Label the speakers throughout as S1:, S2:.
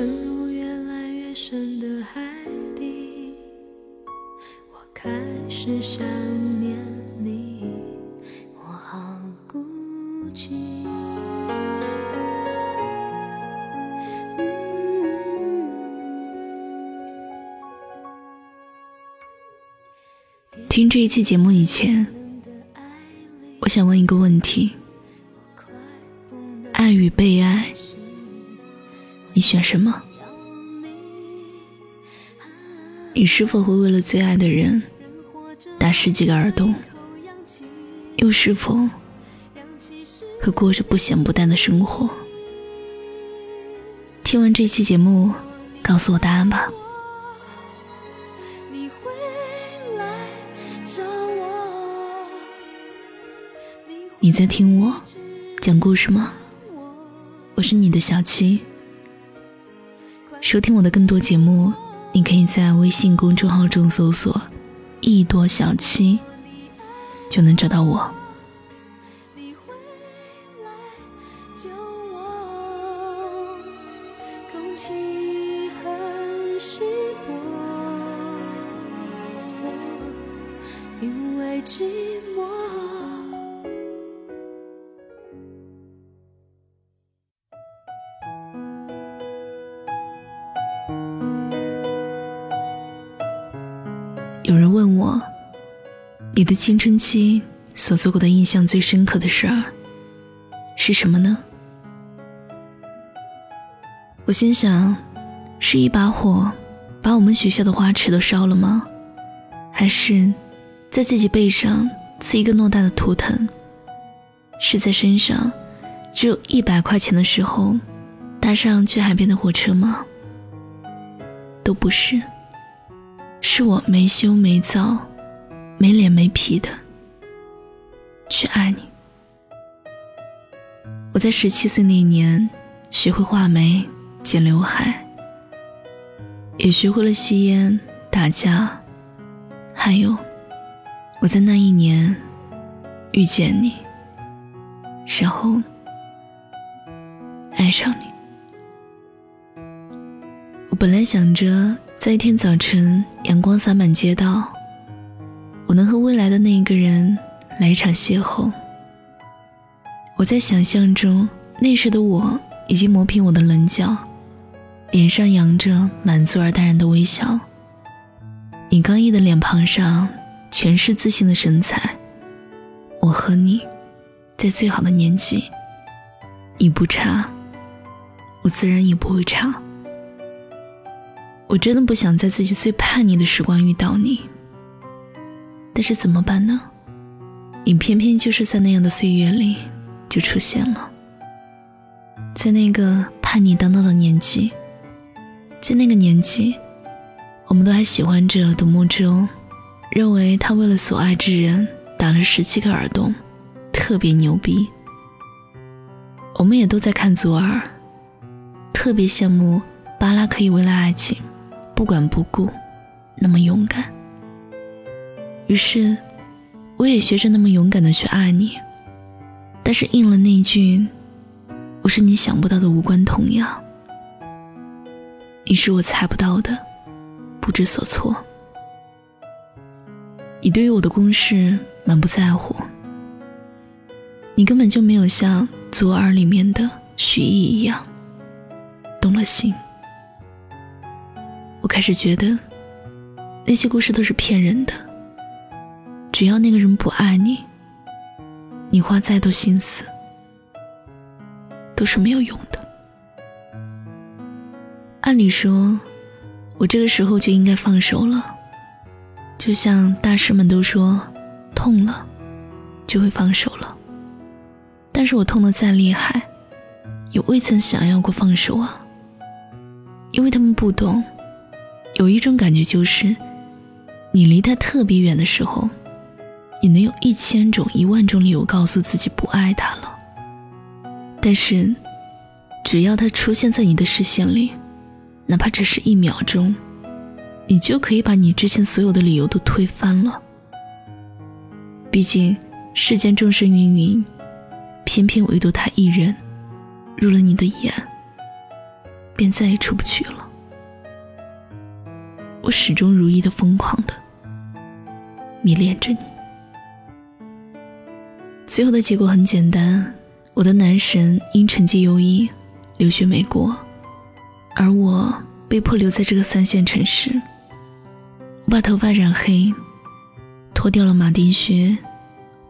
S1: 沉入越来越深的海底，我开始想念你，我好孤寂。
S2: 听这一期节目以前，我想问一个问题：爱与被爱，你选什么？你是否会为了最爱的人打十几个耳洞？又是否会过着不咸不淡的生活？听完这期节目，告诉我答案吧。
S1: 你，
S2: 在听我讲故事吗？我是你的小七。收听我的更多节目，你可以在微信公众号中搜索“一朵小七”，就能找到我。
S1: 空气很稀薄，因为寂
S2: 有人问我，你的青春期所做过的印象最深刻的事儿是什么呢？我心想，是一把火把我们学校的花池都烧了吗？还是在自己背上刺一个偌大的图腾？是在身上只有一百块钱的时候搭上去海边的火车吗？都不是。是我没羞没臊、没脸没皮的去爱你。我在十七岁那年学会画眉、剪刘海，也学会了吸烟、打架，还有我在那一年遇见你，然后爱上你。我本来想着。在一天早晨，阳光洒满街道，我能和未来的那一个人来一场邂逅。我在想象中，那时的我已经磨平我的棱角，脸上扬着满足而淡然的微笑。你刚毅的脸庞上全是自信的神采。我和你，在最好的年纪，你不差，我自然也不会差。我真的不想在自己最叛逆的时光遇到你，但是怎么办呢？你偏偏就是在那样的岁月里就出现了，在那个叛逆当道的年纪，在那个年纪，我们都还喜欢着独木舟，认为他为了所爱之人打了十七个耳洞，特别牛逼。我们也都在看左耳，特别羡慕巴拉可以为了爱情。不管不顾，那么勇敢。于是，我也学着那么勇敢的去爱你。但是应了那句：“我是你想不到的无关痛痒。”你是我猜不到的不知所措。你对于我的攻势满不在乎。你根本就没有像左耳里面的许艺一样动了心。我开始觉得，那些故事都是骗人的。只要那个人不爱你，你花再多心思都是没有用的。按理说，我这个时候就应该放手了，就像大师们都说，痛了就会放手了。但是我痛得再厉害，也未曾想要过放手啊，因为他们不懂。有一种感觉，就是你离他特别远的时候，你能有一千种、一万种理由告诉自己不爱他了。但是，只要他出现在你的视线里，哪怕只是一秒钟，你就可以把你之前所有的理由都推翻了。毕竟，世间众生芸芸，偏偏唯独他一人入了你的眼，便再也出不去了。我始终如一的疯狂的迷恋着你。最后的结果很简单，我的男神因成绩优异留学美国，而我被迫留在这个三线城市。我把头发染黑，脱掉了马丁靴，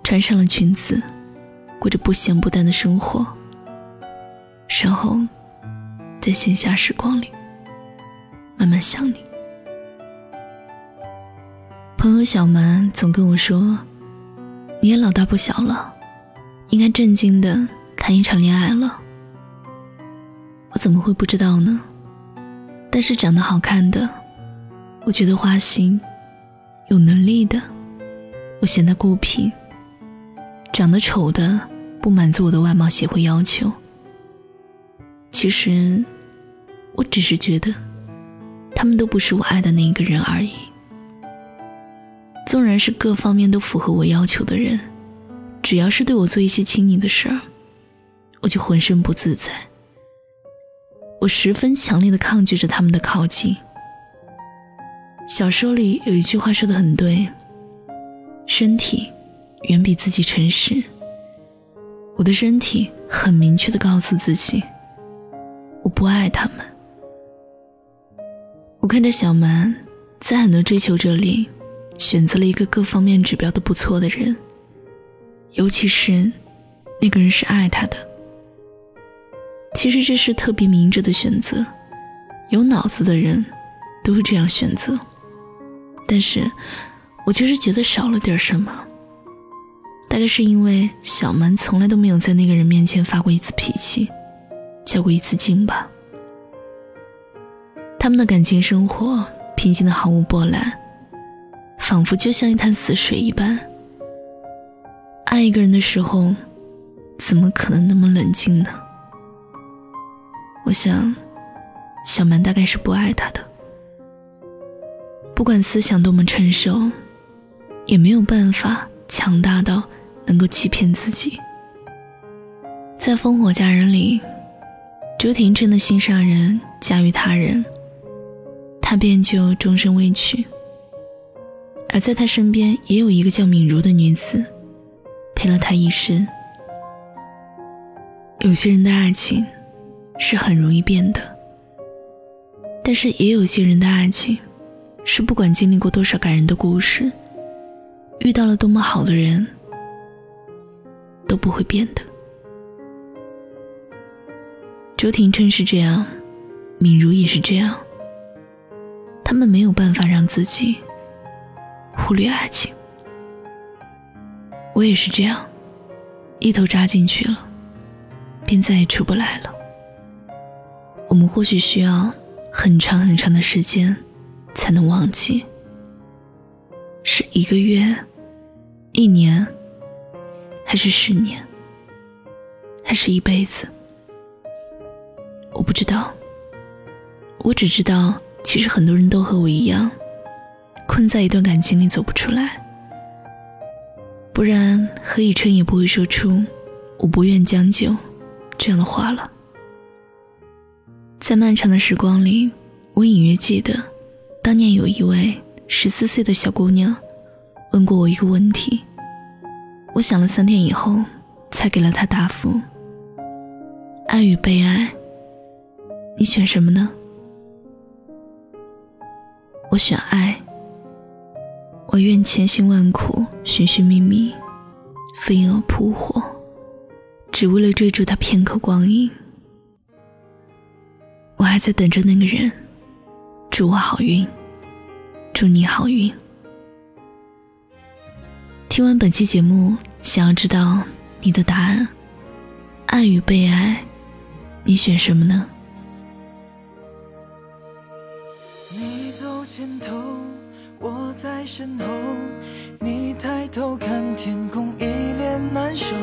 S2: 穿上了裙子，过着不咸不淡的生活。然后，在闲暇时光里，慢慢想你。朋友小蛮总跟我说：“你也老大不小了，应该正经的谈一场恋爱了。”我怎么会不知道呢？但是长得好看的，我觉得花心；有能力的，我嫌他孤僻；长得丑的，不满足我的外貌协会要求。其实，我只是觉得，他们都不是我爱的那一个人而已。纵然是各方面都符合我要求的人，只要是对我做一些亲昵的事儿，我就浑身不自在。我十分强烈的抗拒着他们的靠近。小说里有一句话说的很对：身体远比自己诚实。我的身体很明确的告诉自己。我不爱他们。我看着小蛮，在很多追求者里，选择了一个各方面指标都不错的人。尤其是，那个人是爱他的。其实这是特别明智的选择，有脑子的人，都会这样选择。但是，我就是觉得少了点什么。大概是因为小蛮从来都没有在那个人面前发过一次脾气。较过一次劲吧。他们的感情生活平静的毫无波澜，仿佛就像一潭死水一般。爱一个人的时候，怎么可能那么冷静呢？我想，小蛮大概是不爱他的。不管思想多么成熟，也没有办法强大到能够欺骗自己。在《烽火佳人》里。周婷真的心上人嫁于他人，他便就终身未娶。而在他身边也有一个叫敏如的女子，陪了他一生。有些人的爱情是很容易变的，但是也有些人的爱情是不管经历过多少感人的故事，遇到了多么好的人，都不会变的。周庭琛是这样，敏如也是这样。他们没有办法让自己忽略爱情。我也是这样，一头扎进去了，便再也出不来了。我们或许需要很长很长的时间才能忘记，是一个月、一年，还是十年，还是一辈子？我不知道，我只知道，其实很多人都和我一样，困在一段感情里走不出来。不然何以琛也不会说出“我不愿将就”这样的话了。在漫长的时光里，我隐约记得，当年有一位十四岁的小姑娘问过我一个问题，我想了三天以后，才给了她答复：爱与被爱。你选什么呢？我选爱。我愿千辛万苦，寻寻觅觅，飞蛾扑火，只为了追逐他片刻光阴。我还在等着那个人。祝我好运，祝你好运。听完本期节目，想要知道你的答案：爱与被爱，你选什么呢？
S3: 在身后。你抬头看天空，一脸难受。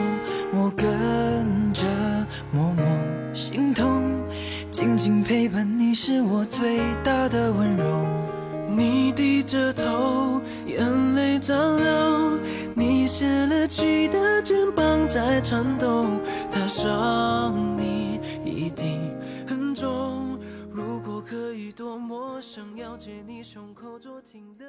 S3: 我跟着默默心痛，静静陪伴你是我最大的温柔。你低着头，眼泪照流。你泄了气的肩膀在颤抖，他伤你一定很重。如果可以多么想要借你胸口做停留。